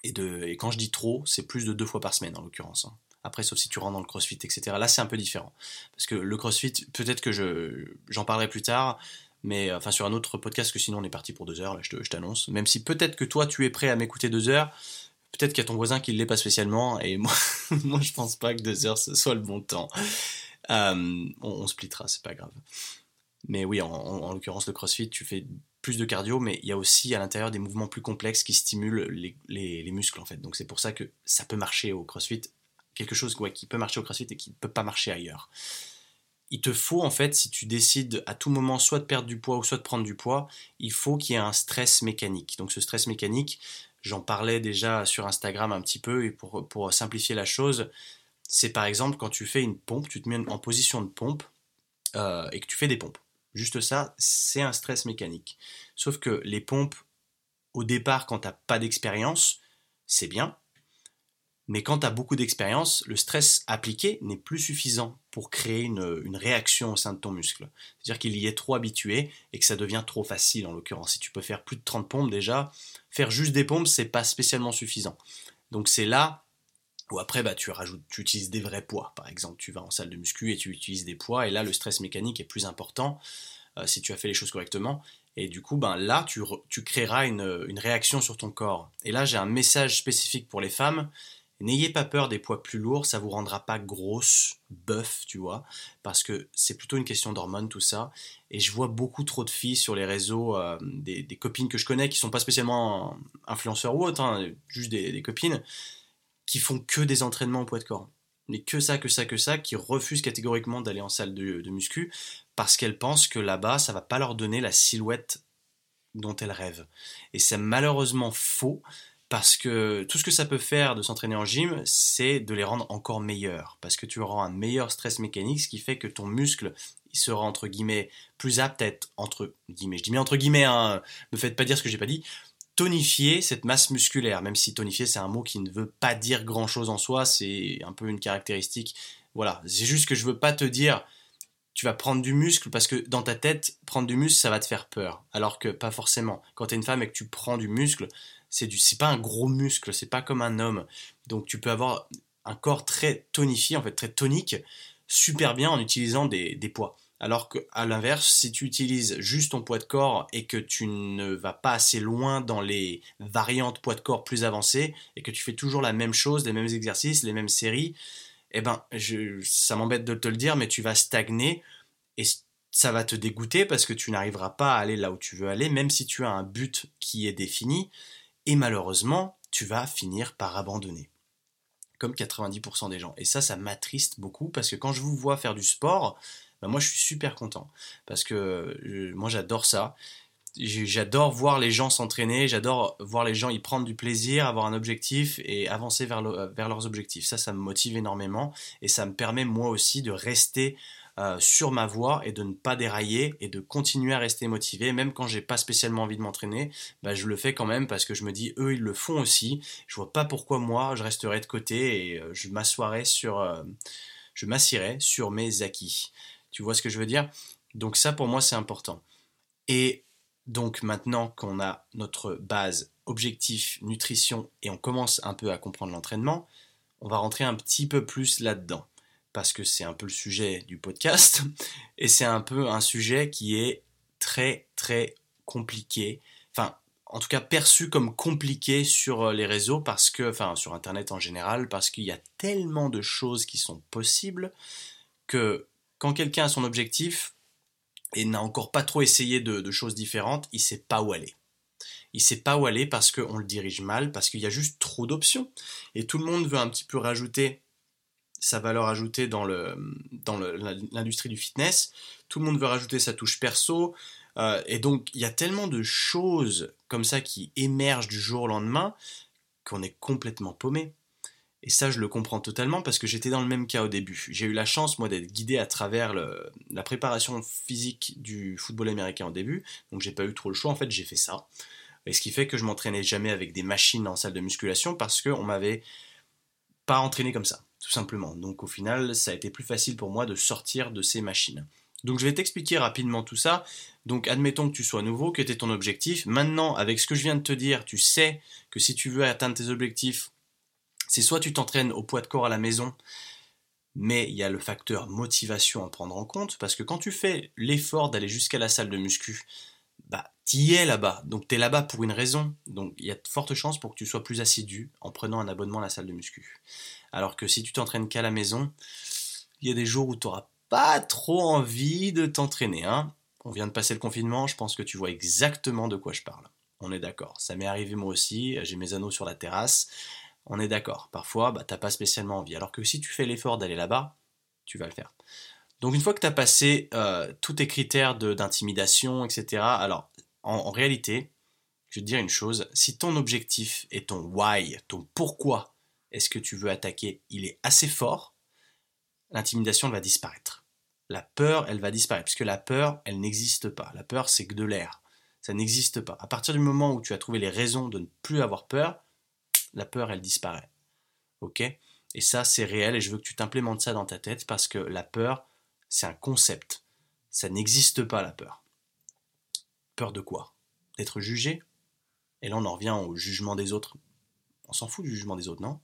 Et, de, et quand je dis trop, c'est plus de deux fois par semaine en l'occurrence. Hein. Après, sauf si tu rentres dans le crossfit, etc. Là, c'est un peu différent. Parce que le crossfit, peut-être que je, j'en parlerai plus tard, mais enfin sur un autre podcast, que sinon on est parti pour deux heures, là, je, t'annonce. Même si peut-être que toi, tu es prêt à m'écouter deux heures, peut-être qu'il y a ton voisin qui ne l'est pas spécialement, et moi, moi, je pense pas que deux heures, ce soit le bon temps. Euh, on, on splittera, c'est pas grave. Mais oui, en, en l'occurrence, le crossfit, tu fais plus de cardio, mais il y a aussi à l'intérieur des mouvements plus complexes qui stimulent les, muscles en fait. Donc c'est pour ça que ça peut marcher au CrossFit, quelque chose qui peut marcher au CrossFit et qui ne peut pas marcher ailleurs. Il te faut en fait, si tu décides à tout moment soit de perdre du poids ou soit de prendre du poids, il faut qu'il y ait un stress mécanique. Donc ce stress mécanique, j'en parlais déjà sur Instagram un petit peu, et pour, simplifier la chose, c'est par exemple quand tu fais une pompe, tu te mets en position de pompe euh, et que tu fais des pompes. Juste ça, c'est un stress mécanique. Sauf que les pompes, au départ, quand tu n'as pas d'expérience, c'est bien. Mais quand tu as beaucoup d'expérience, le stress appliqué n'est plus suffisant pour créer une, réaction au sein de ton muscle. C'est-à-dire qu'il y est trop habitué et que ça devient trop facile en l'occurrence. Si tu peux faire plus de 30 pompes déjà, faire juste des pompes, c'est pas spécialement suffisant. Donc c'est là ou après, bah, tu rajoutes, tu utilises des vrais poids. Par exemple, tu vas en salle de muscu et tu utilises des poids. Et là, le stress mécanique est plus important euh, si tu as fait les choses correctement. Et du coup, ben, là, tu, créeras une, une, réaction sur ton corps. Et là, j'ai un message spécifique pour les femmes. N'ayez pas peur des poids plus lourds, ça vous rendra pas grosse, bœuf, tu vois, parce que c'est plutôt une question d'hormones, tout ça. Et je vois beaucoup trop de filles sur les réseaux, euh, des, copines que je connais qui sont pas spécialement influenceurs ou autres, hein, juste des, copines, qui font que des entraînements au poids de corps. Mais que ça, que ça, que ça, qui refusent catégoriquement d'aller en salle de, muscu parce qu'elles pensent que là-bas, ça va pas leur donner la silhouette dont elles rêvent. Et c'est malheureusement faux parce que tout ce que ça peut faire de s'entraîner en gym, c'est de les rendre encore meilleurs. Parce que tu auras un meilleur stress mécanique, ce qui fait que ton muscle, sera entre guillemets plus apte à être entre guillemets. Je dis bien entre guillemets, hein, ne faites pas dire ce que j'ai pas dit tonifier cette masse musculaire, même si tonifier c'est un mot qui ne veut pas dire grand chose en soi, c'est un peu une caractéristique. Voilà, c'est juste que je veux pas te dire tu vas prendre du muscle parce que dans ta tête, prendre du muscle ça va te faire peur, alors que pas forcément. Quand tu es une femme et que tu prends du muscle, c'est du pas un gros muscle, c'est pas comme un homme. Donc tu peux avoir un corps très tonifié, en fait très tonique, super bien en utilisant des, des poids. Alors qu'à l'inverse, si tu utilises juste ton poids de corps et que tu ne vas pas assez loin dans les variantes poids de corps plus avancées et que tu fais toujours la même chose, les mêmes exercices, les mêmes séries, eh ben, ça m'embête de te le dire, mais tu vas stagner et ça va te dégoûter parce que tu n'arriveras pas à aller là où tu veux aller, même si tu as un but qui est défini. Et malheureusement, tu vas finir par abandonner comme 90% des gens. Et ça, ça m'attriste beaucoup parce que quand je vous vois faire du sport, bah, moi je suis super content parce que euh, moi j'adore ça. J'adore voir les gens s'entraîner, j'adore voir les gens y prendre du plaisir, avoir un objectif et avancer vers, vers leurs objectifs. Ça, ça me motive énormément et ça me permet moi aussi de rester euh, sur ma voie et de ne pas dérailler et de continuer à rester motivé, même quand j'ai pas spécialement envie de m'entraîner, bah, je le fais quand même parce que je me dis eux ils le font aussi. Je vois pas pourquoi moi je resterai de côté et euh, je m'assoirai sur, je m'assierai sur mes acquis. Tu vois ce que je veux dire? Donc ça, pour moi, c'est important. Et donc maintenant qu'on a notre base objectif, nutrition, et on commence un peu à comprendre l'entraînement, on va rentrer un petit peu plus là-dedans. Parce que c'est un peu le sujet du podcast, et c'est un peu un sujet qui est très très compliqué, enfin en tout cas perçu comme compliqué sur les réseaux, parce que, enfin sur Internet en général, parce qu'il y a tellement de choses qui sont possibles que quand quelqu'un a son objectif et n'a encore pas trop essayé de, choses différentes, il sait pas où aller. Il sait pas où aller parce qu'on le dirige mal, parce qu'il y a juste trop d'options. Et tout le monde veut un petit peu rajouter sa valeur ajoutée dans l'industrie du fitness. Tout le monde veut rajouter sa touche perso. Euh, et donc, il y a tellement de choses comme ça qui émergent du jour au lendemain qu'on est complètement paumé. Et ça, je le comprends totalement parce que j'étais dans le même cas au début. J'ai eu la chance, moi, d'être guidé à travers la préparation physique du football américain au début. Donc, j'ai pas eu trop le choix. En fait, j'ai fait ça. Et ce qui fait que je m'entraînais jamais avec des machines en salle de musculation parce qu'on m'avait pas entraîné comme ça, tout simplement. Donc, au final, ça a été plus facile pour moi de sortir de ces machines. Donc, je vais t'expliquer rapidement tout ça. Donc, admettons que tu sois nouveau, que tu ton objectif. Maintenant, avec ce que je viens de te dire, tu sais que si tu veux atteindre tes objectifs, c'est soit tu t'entraînes au poids de corps à la maison, mais il y a le facteur motivation à prendre en compte, parce que quand tu fais l'effort d'aller jusqu'à la salle de muscu, bah y es là-bas, donc tu es là-bas pour une raison, donc il y a de fortes chances pour que tu sois plus assidu en prenant un abonnement à la salle de muscu. Alors que si tu t'entraînes qu'à la maison, il y a des jours où tu n'auras pas trop envie de t'entraîner. Hein. On vient de passer le confinement, je pense que tu vois exactement de quoi je parle. On est d'accord. Ça m'est arrivé moi aussi, j'ai mes anneaux sur la terrasse on est d'accord. Parfois, bah, t'as pas spécialement envie. Alors que si tu fais l'effort d'aller là-bas, tu vas le faire. Donc une fois que tu as passé euh, tous tes critères d'intimidation, etc., alors en, réalité, je vais te dire une chose, si ton objectif et ton why, ton pourquoi est-ce que tu veux attaquer, il est assez fort, l'intimidation va disparaître. La peur, elle va disparaître, puisque la peur, elle n'existe pas. La peur, c'est que de l'air. Ça n'existe pas. À partir du moment où tu as trouvé les raisons de ne plus avoir peur, la peur, elle disparaît. Ok? Et ça, c'est réel, et je veux que tu t'implémentes ça dans ta tête, parce que la peur, c'est un concept. Ça n'existe pas, la peur. Peur de quoi? D'être jugé? Et là, on en revient au jugement des autres. On s'en fout du jugement des autres, non?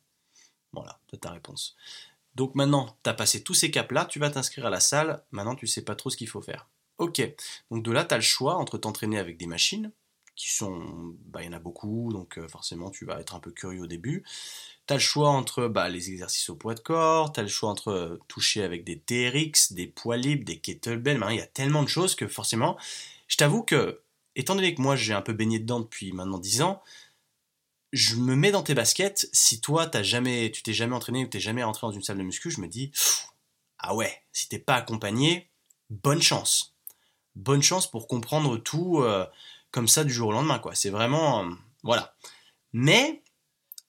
Voilà, c'est ta réponse. Donc maintenant, tu as passé tous ces caps-là, tu vas t'inscrire à la salle, maintenant tu sais pas trop ce qu'il faut faire. Ok, donc de là, tu as le choix entre t'entraîner avec des machines, qui sont, bah, il y en a beaucoup, donc euh, forcément tu vas être un peu curieux au début. Tu as le choix entre bah, les exercices au poids de corps, tu as le choix entre euh, toucher avec des TRX, des poids libres, des kettlebells, il y a tellement de choses que forcément, je t'avoue que, étant donné que moi j'ai un peu baigné dedans depuis maintenant 10 ans, je me mets dans tes baskets. Si toi, t'as jamais, tu t'es jamais entraîné ou t'es jamais rentré dans une salle de muscu, je me dis, ah ouais, si t'es pas accompagné, bonne chance. Bonne chance pour comprendre tout euh, comme ça du jour au lendemain, quoi. C'est vraiment, euh, voilà. Mais,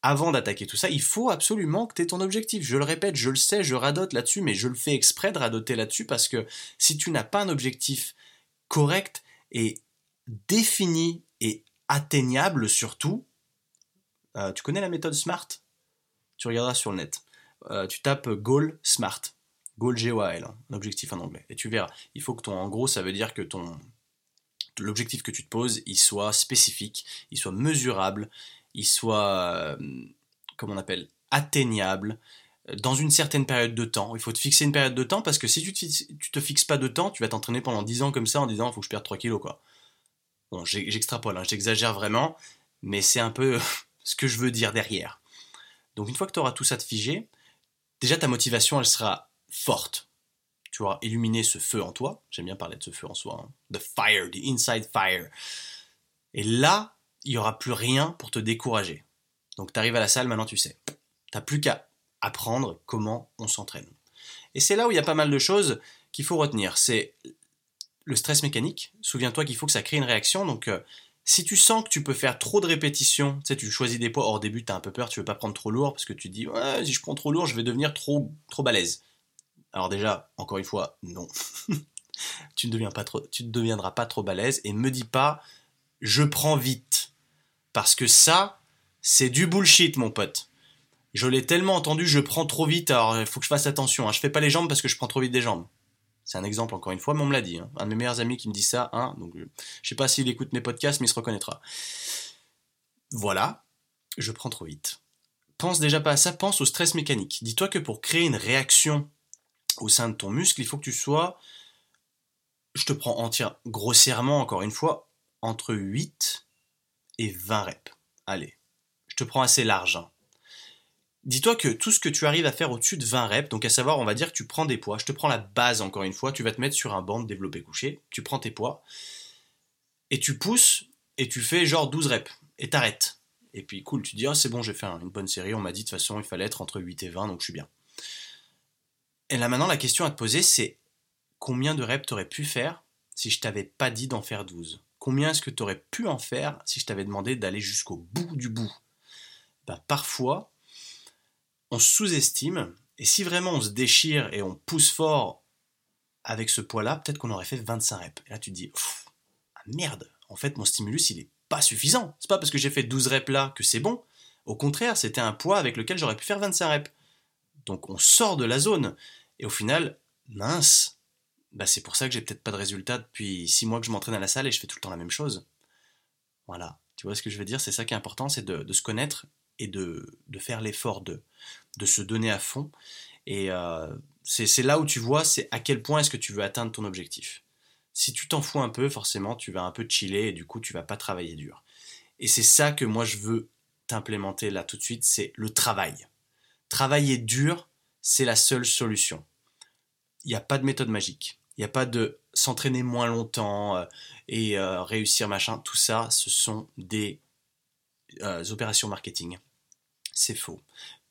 avant d'attaquer tout ça, il faut absolument que tu aies ton objectif. Je le répète, je le sais, je radote là-dessus, mais je le fais exprès de radoter là-dessus parce que si tu n'as pas un objectif correct et défini et atteignable surtout, euh, tu connais la méthode SMART? Tu regarderas sur le net. Euh, tu tapes Goal SMART. Goal G-O-A-L, hein, un objectif en anglais. Et tu verras. Il faut que ton, en gros, ça veut dire que ton, l'objectif que tu te poses, il soit spécifique, il soit mesurable, il soit, euh, comment on appelle, atteignable dans une certaine période de temps. Il faut te fixer une période de temps parce que si tu te, te fixes pas de temps, tu vas t'entraîner pendant 10 ans comme ça en disant il faut que je perde 3 kilos quoi. Bon, j'extrapole, hein, j'exagère vraiment, mais c'est un peu ce que je veux dire derrière. Donc une fois que tu auras tout ça de figé, déjà ta motivation, elle sera forte. Tu auras illuminé ce feu en toi. J'aime bien parler de ce feu en soi. Hein. The fire, the inside fire. Et là, il n'y aura plus rien pour te décourager. Donc tu arrives à la salle, maintenant tu sais. Tu n'as plus qu'à apprendre comment on s'entraîne. Et c'est là où il y a pas mal de choses qu'il faut retenir. C'est le stress mécanique. Souviens-toi qu'il faut que ça crée une réaction. Donc euh, si tu sens que tu peux faire trop de répétitions, tu sais, tu choisis des poids, hors début, tu as un peu peur, tu veux pas prendre trop lourd parce que tu dis, ouais, si je prends trop lourd, je vais devenir trop, trop balèze. Alors déjà, encore une fois, non. tu, ne deviens pas trop, tu ne deviendras pas trop balèze et me dis pas, je prends vite. Parce que ça, c'est du bullshit, mon pote. Je l'ai tellement entendu, je prends trop vite, alors il faut que je fasse attention. Hein. Je fais pas les jambes parce que je prends trop vite des jambes. C'est un exemple encore une fois, mais on me l'a dit. Hein. Un de mes meilleurs amis qui me dit ça, hein, donc euh, je sais pas s'il écoute mes podcasts, mais il se reconnaîtra. Voilà, je prends trop vite. Pense déjà pas à ça, pense au stress mécanique. Dis-toi que pour créer une réaction au sein de ton muscle, il faut que tu sois, je te prends entière, grossièrement encore une fois, entre 8 et 20 reps. Allez, je te prends assez large. Hein. Dis-toi que tout ce que tu arrives à faire au-dessus de 20 reps, donc à savoir, on va dire que tu prends des poids, je te prends la base encore une fois, tu vas te mettre sur un banc de développé couché, tu prends tes poids, et tu pousses, et tu fais genre 12 reps, et t'arrêtes. Et puis cool, tu dis, ah c'est bon, j'ai fait une bonne série, on m'a dit de toute façon, il fallait être entre 8 et 20, donc je suis bien. Et là maintenant, la question à te poser, c'est combien de reps t'aurais pu faire si je t'avais pas dit d'en faire 12 Combien est-ce que tu aurais pu en faire si je t'avais demandé d'aller jusqu'au bout du bout? Ben, Parfois, on sous-estime, et si vraiment on se déchire et on pousse fort avec ce poids-là, peut-être qu'on aurait fait 25 reps. Et là, tu te dis, ah merde, en fait, mon stimulus, il est pas suffisant. C'est pas parce que j'ai fait 12 reps là que c'est bon. Au contraire, c'était un poids avec lequel j'aurais pu faire 25 reps. Donc on sort de la zone. Et au final, mince, bah c'est pour ça que j'ai peut-être pas de résultat depuis 6 mois que je m'entraîne à la salle et je fais tout le temps la même chose. Voilà. Tu vois ce que je veux dire? C'est ça qui est important, c'est de, se connaître et de, faire l'effort de, de se donner à fond. Et euh, c'est là où tu vois, c'est à quel point est-ce que tu veux atteindre ton objectif. Si tu t'en fous un peu, forcément, tu vas un peu chiller et du coup, tu vas pas travailler dur. Et c'est ça que moi, je veux t'implémenter là tout de suite, c'est le travail. Travailler dur, c'est la seule solution. Il n'y a pas de méthode magique. Il n'y a pas de s'entraîner moins longtemps euh, et euh, réussir machin. Tout ça, ce sont des opérations marketing c'est faux.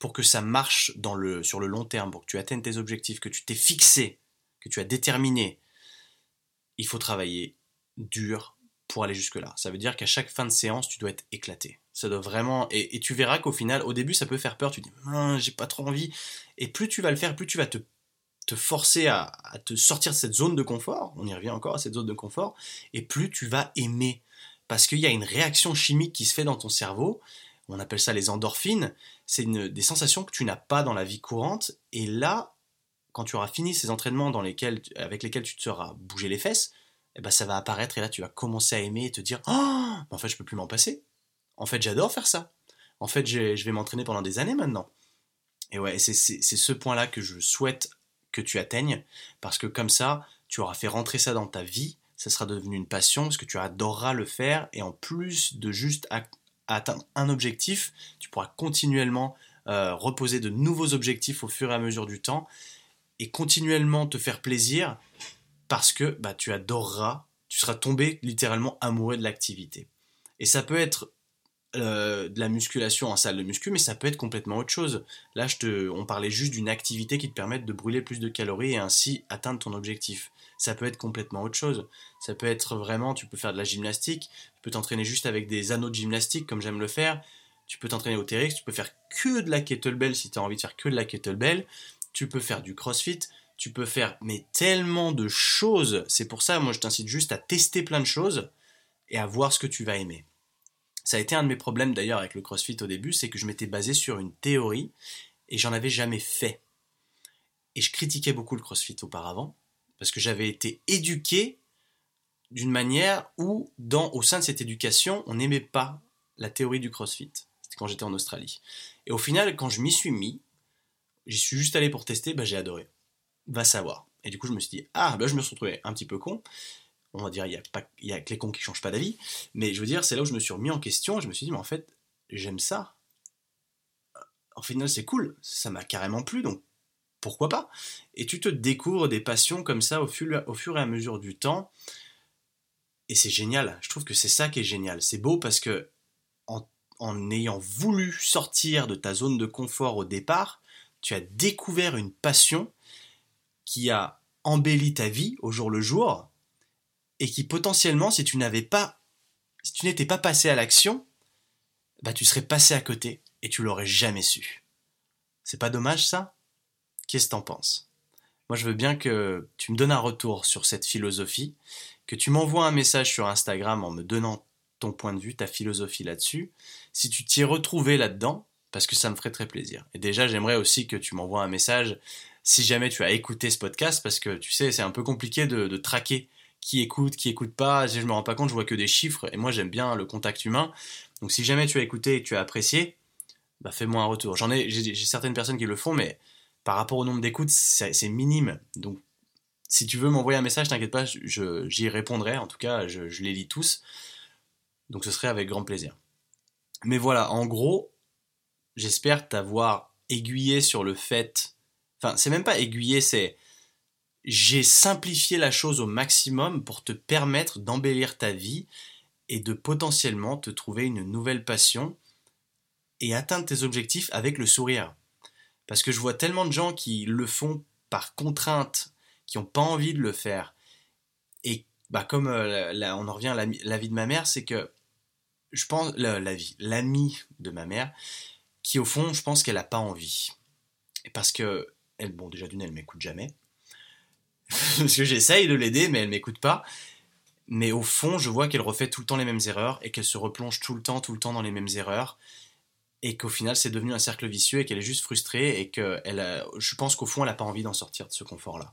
Pour que ça marche sur le long terme, pour que tu atteignes tes objectifs, que tu t'es fixé, que tu as déterminé, il faut travailler dur pour aller jusque-là. Ça veut dire qu'à chaque fin de séance, tu dois être éclaté. Ça doit vraiment. Et, tu verras qu'au final, au début, ça peut faire peur. Tu dis, j'ai pas trop envie. Et plus tu vas le faire, plus tu vas te, te forcer à, à, te sortir de cette zone de confort. On y revient encore à cette zone de confort. Et plus tu vas aimer. Parce qu'il y a une réaction chimique qui se fait dans ton cerveau. On appelle ça les endorphines. C'est des sensations que tu n'as pas dans la vie courante. Et là, quand tu auras fini ces entraînements dans lesquels, avec lesquels tu te seras bougé les fesses, eh ben ça va apparaître et là tu vas commencer à aimer et te dire oh, en fait je peux plus m'en passer. En fait j'adore faire ça. En fait je vais m'entraîner pendant des années maintenant. Et ouais, c'est ce point-là que je souhaite que tu atteignes parce que comme ça tu auras fait rentrer ça dans ta vie, ça sera devenu une passion parce que tu adoreras le faire et en plus de juste atteindre un objectif, tu pourras continuellement euh, reposer de nouveaux objectifs au fur et à mesure du temps et continuellement te faire plaisir parce que bah, tu adoreras, tu seras tombé littéralement amoureux de l'activité. Et ça peut être euh, de la musculation en salle de muscu, mais ça peut être complètement autre chose. Là, on parlait juste d'une activité qui te permette de brûler plus de calories et ainsi atteindre ton objectif. Ça peut être complètement autre chose. Ça peut être vraiment, tu peux faire de la gymnastique, tu peux t'entraîner juste avec des anneaux de gymnastique comme j'aime le faire, tu peux t'entraîner au TRX, tu peux faire que de la kettlebell si tu as envie de faire que de la kettlebell, tu peux faire du crossfit, tu peux faire mais tellement de choses. C'est pour ça, moi, je t'incite juste à tester plein de choses et à voir ce que tu vas aimer. Ça a été un de mes problèmes d'ailleurs avec le CrossFit au début, c'est que je m'étais basé sur une théorie et j'en avais jamais fait. Et je critiquais beaucoup le CrossFit auparavant parce que j'avais été éduqué d'une manière où, dans, au sein de cette éducation, on n'aimait pas la théorie du CrossFit. C'était quand j'étais en Australie. Et au final, quand je m'y suis mis, j'y suis juste allé pour tester, bah, j'ai adoré va savoir. Et du coup, je me suis dit, ah, bah, je me suis retrouvé un petit peu con. On va dire, il n'y a, a que les cons qui changent pas d'avis. Mais je veux dire, c'est là où je me suis remis en question. Je me suis dit, mais en fait, j'aime ça. En final, c'est cool. Ça m'a carrément plu, donc pourquoi pas Et tu te découvres des passions comme ça au fur, et à mesure du temps. Et c'est génial. Je trouve que c'est ça qui est génial. C'est beau parce que en, en ayant voulu sortir de ta zone de confort au départ, tu as découvert une passion qui a embelli ta vie au jour le jour et qui potentiellement, si tu n'avais pas, si tu n'étais pas passé à l'action, bah tu serais passé à côté et tu l'aurais jamais su. C'est pas dommage ça? Qu'est-ce que t'en penses? Moi je veux bien que tu me donnes un retour sur cette philosophie, que tu m'envoies un message sur Instagram en me donnant ton point de vue, ta philosophie là-dessus. Si tu t'y es retrouvé là-dedans, parce que ça me ferait très plaisir. Et déjà, j'aimerais aussi que tu m'envoies un message si jamais tu as écouté ce podcast, parce que tu sais, c'est un peu compliqué de, traquer qui écoute, qui écoute pas. Si je me rends pas compte, je vois que des chiffres, et moi j'aime bien le contact humain. Donc si jamais tu as écouté et que tu as apprécié, bah fais-moi un retour. J'en ai, j'ai certaines personnes qui le font, mais par rapport au nombre d'écoutes, c'est minime. Donc si tu veux m'envoyer un message, t'inquiète pas, j'y répondrai. En tout cas, je, les lis tous. Donc ce serait avec grand plaisir. Mais voilà, en gros, j'espère t'avoir aiguillé sur le fait Enfin, c'est même pas aiguillé, c'est j'ai simplifié la chose au maximum pour te permettre d'embellir ta vie et de potentiellement te trouver une nouvelle passion et atteindre tes objectifs avec le sourire. Parce que je vois tellement de gens qui le font par contrainte, qui n'ont pas envie de le faire. Et bah comme euh, on en revient à la, vie de ma mère, c'est que je pense la, vie, l'amie de ma mère, qui au fond, je pense qu'elle n'a pas envie. Et parce que elle, bon, déjà d'une, elle m'écoute jamais. Parce que j'essaye de l'aider, mais elle m'écoute pas. Mais au fond, je vois qu'elle refait tout le temps les mêmes erreurs et qu'elle se replonge tout le temps, tout le temps dans les mêmes erreurs. Et qu'au final, c'est devenu un cercle vicieux et qu'elle est juste frustrée et que elle je pense qu'au fond, elle n'a pas envie d'en sortir de ce confort-là.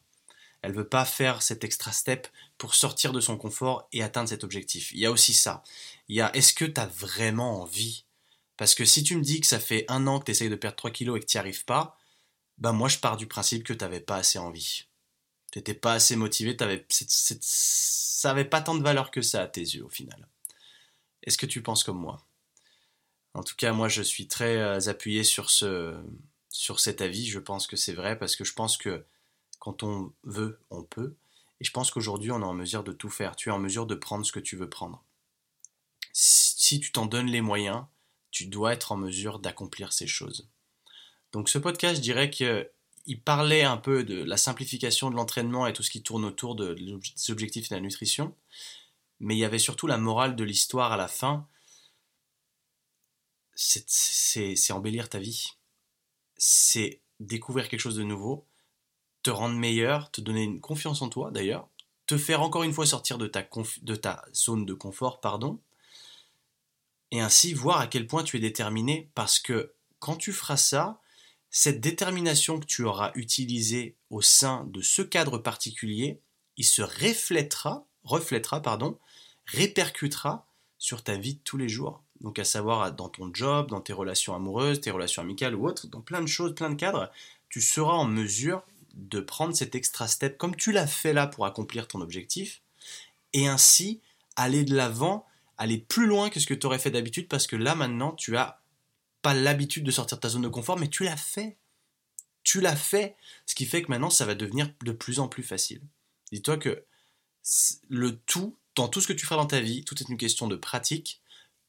Elle veut pas faire cet extra step pour sortir de son confort et atteindre cet objectif. Il y a aussi ça. Il y a est-ce que tu as vraiment envie? Parce que si tu me dis que ça fait un an que tu essayes de perdre 3 kilos et que tu n'y arrives pas, bah moi je pars du principe que tu n'avais pas assez envie. Tu n'étais pas assez motivé, avais, ça n'avait pas tant de valeur que ça à tes yeux au final. Est-ce que tu penses comme moi? En tout cas, moi je suis très euh, appuyé sur, ce, sur cet avis, je pense que c'est vrai, parce que je pense que quand on veut, on peut. Et je pense qu'aujourd'hui, on est en mesure de tout faire. Tu es en mesure de prendre ce que tu veux prendre. Si tu t'en donnes les moyens, tu dois être en mesure d'accomplir ces choses. Donc ce podcast, je dirais qu'il parlait un peu de la simplification de l'entraînement et tout ce qui tourne autour de, des objectifs de la nutrition. mais il y avait surtout la morale de l'histoire à la fin. C'est embellir ta vie. C'est découvrir quelque chose de nouveau, te rendre meilleur, te donner une confiance en toi d'ailleurs, te faire encore une fois sortir de ta, zone de confort, pardon, et ainsi voir à quel point tu es déterminé, parce que quand tu feras ça, cette détermination que tu auras utilisée au sein de ce cadre particulier, il se reflètera, reflètera pardon, répercutera sur ta vie de tous les jours. Donc à savoir dans ton job, dans tes relations amoureuses, tes relations amicales ou autres, dans plein de choses, plein de cadres, tu seras en mesure de prendre cet extra step comme tu l'as fait là pour accomplir ton objectif et ainsi aller de l'avant, aller plus loin que ce que tu aurais fait d'habitude parce que là maintenant tu as pas l'habitude de sortir de ta zone de confort, mais tu l'as fait. Tu l'as fait. Ce qui fait que maintenant, ça va devenir de plus en plus facile. Dis-toi que le tout, dans tout ce que tu feras dans ta vie, tout est une question de pratique.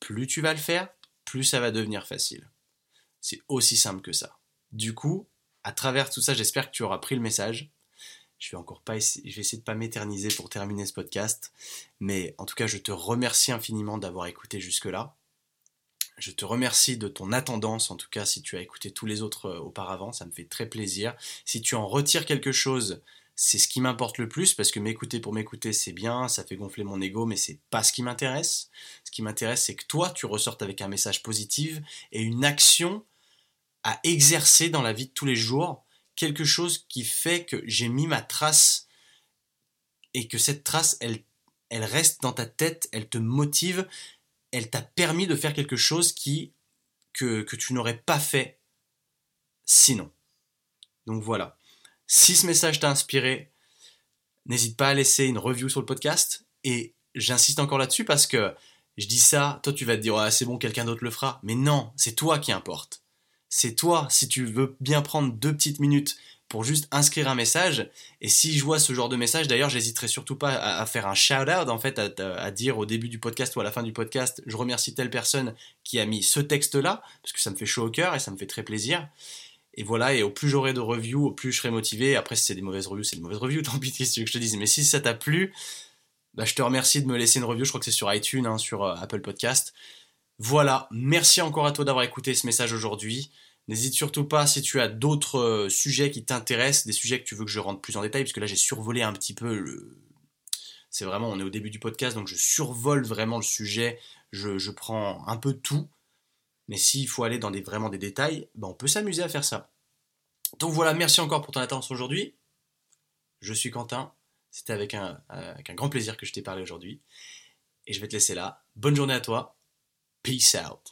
Plus tu vas le faire, plus ça va devenir facile. C'est aussi simple que ça. Du coup, à travers tout ça, j'espère que tu auras pris le message. Je vais encore pas essayer, je vais essayer de pas m'éterniser pour terminer ce podcast, mais en tout cas, je te remercie infiniment d'avoir écouté jusque-là. Je te remercie de ton attendance, en tout cas si tu as écouté tous les autres euh, auparavant, ça me fait très plaisir. Si tu en retires quelque chose, c'est ce qui m'importe le plus parce que m'écouter pour m'écouter c'est bien, ça fait gonfler mon ego, mais c'est pas ce qui m'intéresse. Ce qui m'intéresse c'est que toi tu ressortes avec un message positif et une action à exercer dans la vie de tous les jours, quelque chose qui fait que j'ai mis ma trace et que cette trace elle elle reste dans ta tête, elle te motive elle t'a permis de faire quelque chose qui, que, que tu n'aurais pas fait sinon. Donc voilà. Si ce message t'a inspiré, n'hésite pas à laisser une review sur le podcast. Et j'insiste encore là-dessus parce que je dis ça, toi tu vas te dire ah, c'est bon, quelqu'un d'autre le fera. Mais non, c'est toi qui importe. C'est toi, si tu veux bien prendre deux petites minutes pour juste inscrire un message. Et si je vois ce genre de message, d'ailleurs, j'hésiterai surtout pas à, faire un shout-out, en fait, à, dire au début du podcast ou à la fin du podcast, je remercie telle personne qui a mis ce texte-là, parce que ça me fait chaud au cœur et ça me fait très plaisir. Et voilà, et au plus j'aurai de reviews, au plus je serai motivé. Après, si c'est des mauvaises reviews, c'est des mauvaises reviews, tant pis, qu'est-ce que je te dise. Mais si ça t'a plu, bah, je te remercie de me laisser une review. Je crois que c'est sur iTunes, hein, sur euh, Apple Podcast. Voilà, merci encore à toi d'avoir écouté ce message aujourd'hui. N'hésite surtout pas si tu as d'autres euh, sujets qui t'intéressent, des sujets que tu veux que je rentre plus en détail, parce que là j'ai survolé un petit peu le... C'est vraiment, on est au début du podcast, donc je survole vraiment le sujet, je, prends un peu tout. Mais s'il faut aller dans des, vraiment des détails, ben on peut s'amuser à faire ça. Donc voilà, merci encore pour ton attention aujourd'hui. Je suis Quentin, c'était un, avec un grand plaisir que je t'ai parlé aujourd'hui. Et je vais te laisser là. Bonne journée à toi. Peace out.